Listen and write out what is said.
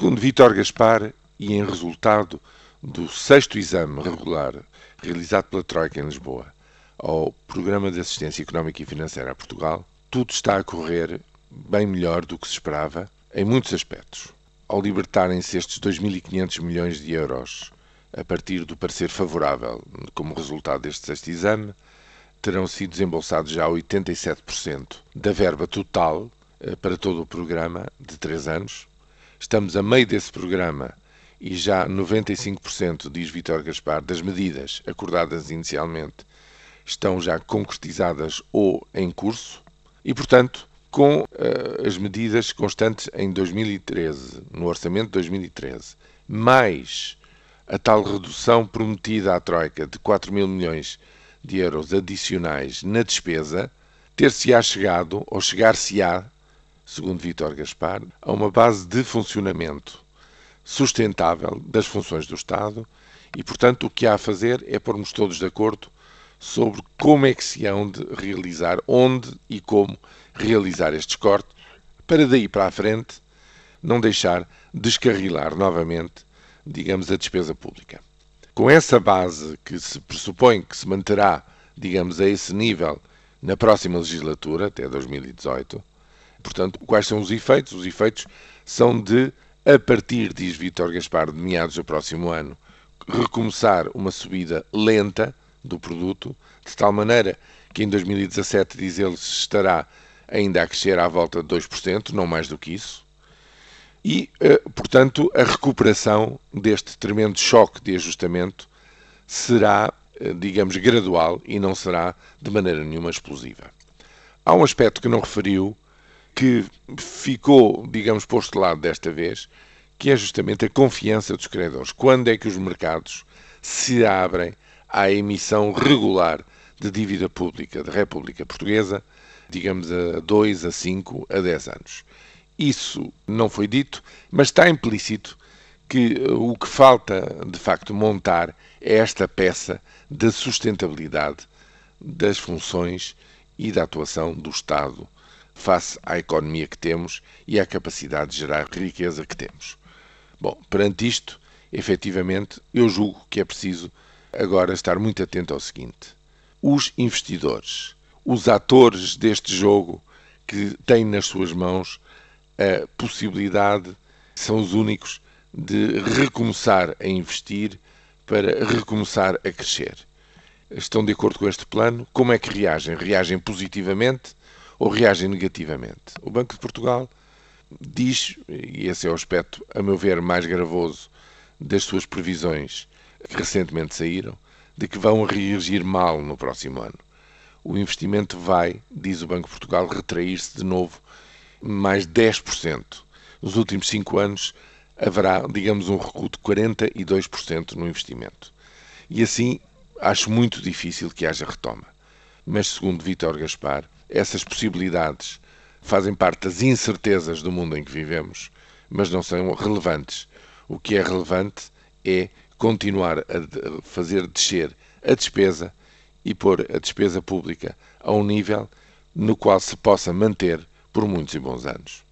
Segundo Vítor Gaspar, e em resultado do sexto exame regular realizado pela Troika em Lisboa ao Programa de Assistência Económica e Financeira a Portugal, tudo está a correr bem melhor do que se esperava em muitos aspectos. Ao libertarem-se estes 2.500 milhões de euros a partir do parecer favorável como resultado deste sexto exame, terão sido desembolsados já 87% da verba total eh, para todo o programa de três anos. Estamos a meio desse programa e já 95%, diz Vítor Gaspar, das medidas acordadas inicialmente estão já concretizadas ou em curso e, portanto, com uh, as medidas constantes em 2013, no orçamento de 2013, mais a tal redução prometida à Troika de 4 mil milhões de euros adicionais na despesa, ter-se-á chegado, ou chegar-se-á, segundo Vítor Gaspar, a uma base de funcionamento sustentável das funções do Estado e, portanto, o que há a fazer é pormos todos de acordo sobre como é que se hão de realizar, onde e como realizar estes cortes, para daí para a frente não deixar descarrilar novamente, digamos, a despesa pública. Com essa base que se pressupõe que se manterá, digamos, a esse nível na próxima legislatura, até 2018, portanto, quais são os efeitos? Os efeitos são de, a partir, diz Vítor Gaspar, de meados do próximo ano, recomeçar uma subida lenta, do produto, de tal maneira que em 2017, diz ele, estará ainda a crescer à volta de 2%, não mais do que isso. E, eh, portanto, a recuperação deste tremendo choque de ajustamento será, eh, digamos, gradual e não será de maneira nenhuma explosiva. Há um aspecto que não referiu, que ficou, digamos, posto de lado desta vez, que é justamente a confiança dos credores. Quando é que os mercados se abrem à emissão regular de dívida pública da República Portuguesa, digamos a 2, a 5, a 10 anos. Isso não foi dito, mas está implícito que o que falta de facto montar é esta peça da sustentabilidade das funções e da atuação do Estado face à economia que temos e à capacidade de gerar riqueza que temos. Bom, perante isto, efetivamente, eu julgo que é preciso agora estar muito atento ao seguinte: os investidores, os atores deste jogo que têm nas suas mãos a possibilidade, são os únicos de recomeçar a investir para recomeçar a crescer. Estão de acordo com este plano? Como é que reagem? Reagem positivamente ou reagem negativamente? O Banco de Portugal diz, e esse é o aspecto, a meu ver, mais gravoso das suas previsões que recentemente saíram, de que vão reagir mal no próximo ano. O investimento vai, diz o Banco de Portugal, retrair-se de novo mais 10%. Nos últimos cinco anos haverá, digamos, um recuo de 42% no investimento. E assim acho muito difícil que haja retoma. Mas, segundo Vítor Gaspar, essas possibilidades fazem parte das incertezas do mundo em que vivemos, mas não são relevantes. O que é relevante é continuar a fazer descer a despesa e pôr a despesa pública a um nível no qual se possa manter por muitos e bons anos.